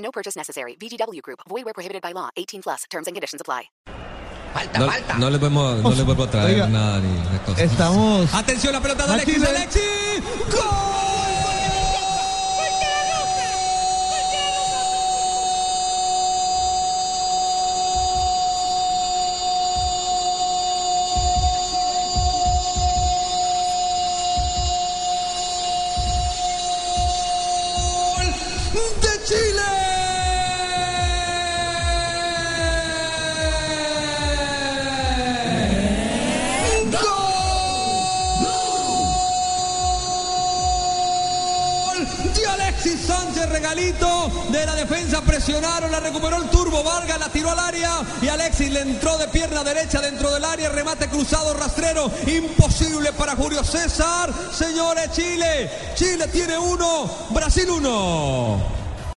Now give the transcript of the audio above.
No purchase necessary. VGW Group. Void where prohibited by law. 18 plus. Terms and conditions apply. Falta, No, falta. no le podemos, no le vuelvo a traer Oiga, nada ni de cosas. Estamos. Atención, la pelota de Aquí Alexis, le- Alexis. ¡Gol de Chile! Alexis Sánchez, regalito de la defensa, presionaron, la recuperó el Turbo Vargas, la tiró al área y Alexis le entró de pierna derecha dentro del área, remate cruzado, rastrero, imposible para Julio César. Señores, Chile, Chile tiene uno, Brasil uno.